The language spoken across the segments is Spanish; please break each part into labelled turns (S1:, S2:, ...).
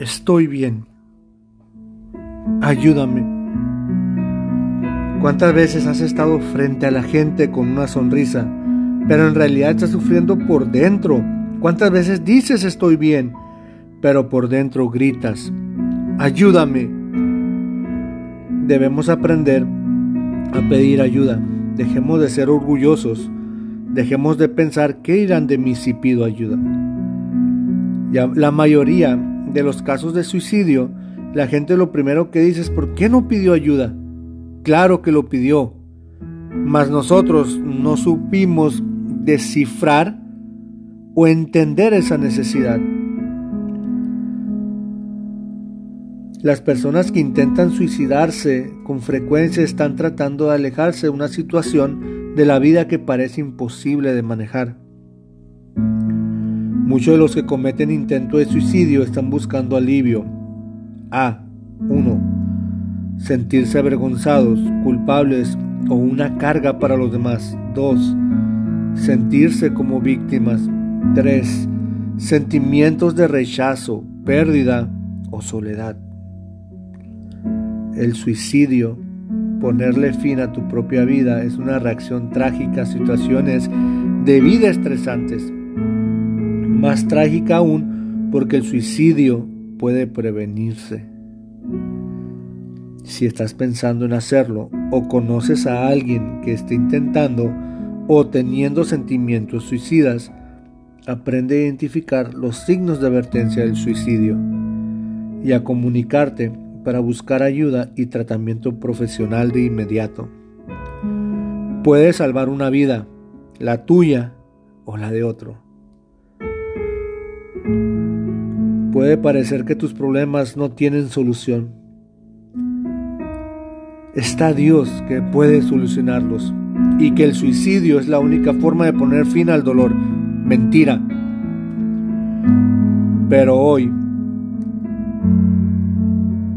S1: estoy bien. Ayúdame. ¿Cuántas veces has estado frente a la gente con una sonrisa, pero en realidad estás sufriendo por dentro? ¿Cuántas veces dices estoy bien, pero por dentro gritas, ayúdame? Debemos aprender a pedir ayuda. Dejemos de ser orgullosos. Dejemos de pensar qué irán de mí si pido ayuda. Ya, la mayoría de los casos de suicidio, la gente lo primero que dice es ¿por qué no pidió ayuda? Claro que lo pidió, mas nosotros no supimos descifrar o entender esa necesidad. Las personas que intentan suicidarse con frecuencia están tratando de alejarse de una situación de la vida que parece imposible de manejar. Muchos de los que cometen intento de suicidio están buscando alivio. A. 1. Sentirse avergonzados, culpables o una carga para los demás. 2. Sentirse como víctimas. 3. Sentimientos de rechazo, pérdida o soledad. El suicidio, ponerle fin a tu propia vida, es una reacción trágica a situaciones de vida estresantes más trágica aún porque el suicidio puede prevenirse. Si estás pensando en hacerlo o conoces a alguien que esté intentando o teniendo sentimientos suicidas, aprende a identificar los signos de advertencia del suicidio y a comunicarte para buscar ayuda y tratamiento profesional de inmediato. Puedes salvar una vida, la tuya o la de otro. Puede parecer que tus problemas no tienen solución. Está Dios que puede solucionarlos y que el suicidio es la única forma de poner fin al dolor. Mentira. Pero hoy,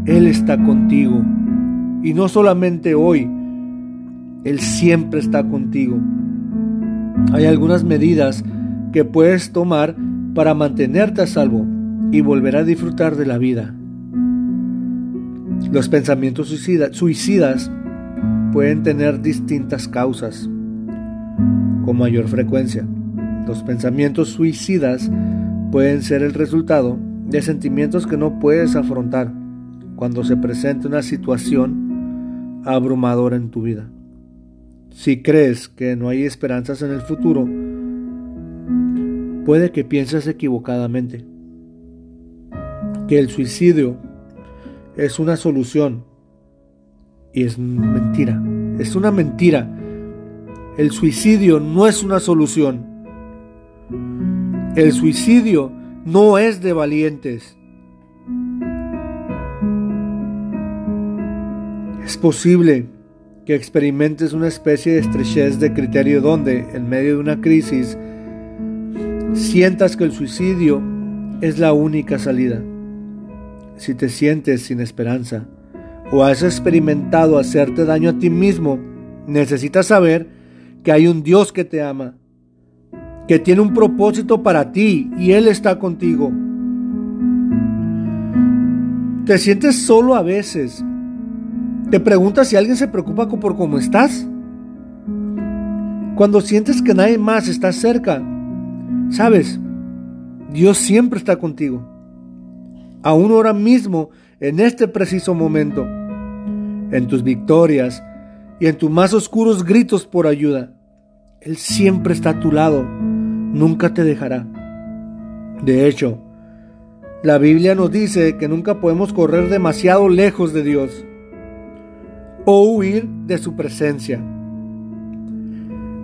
S1: Él está contigo. Y no solamente hoy, Él siempre está contigo. Hay algunas medidas que puedes tomar para mantenerte a salvo y volver a disfrutar de la vida. Los pensamientos suicidas pueden tener distintas causas con mayor frecuencia. Los pensamientos suicidas pueden ser el resultado de sentimientos que no puedes afrontar cuando se presenta una situación abrumadora en tu vida. Si crees que no hay esperanzas en el futuro, puede que pienses equivocadamente que el suicidio es una solución. Y es mentira. Es una mentira. El suicidio no es una solución. El suicidio no es de valientes. Es posible que experimentes una especie de estrechez de criterio donde, en medio de una crisis, sientas que el suicidio es la única salida si te sientes sin esperanza o has experimentado hacerte daño a ti mismo, necesitas saber que hay un Dios que te ama, que tiene un propósito para ti y Él está contigo. Te sientes solo a veces. Te preguntas si alguien se preocupa por cómo estás. Cuando sientes que nadie más está cerca, sabes, Dios siempre está contigo aún ahora mismo, en este preciso momento, en tus victorias y en tus más oscuros gritos por ayuda. Él siempre está a tu lado, nunca te dejará. De hecho, la Biblia nos dice que nunca podemos correr demasiado lejos de Dios o huir de su presencia.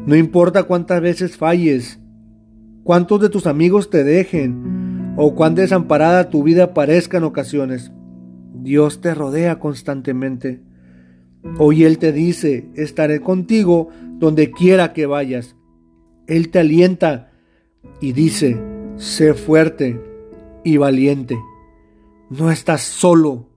S1: No importa cuántas veces falles, cuántos de tus amigos te dejen, o cuán desamparada tu vida parezca en ocasiones. Dios te rodea constantemente. Hoy Él te dice, estaré contigo donde quiera que vayas. Él te alienta y dice, sé fuerte y valiente. No estás solo.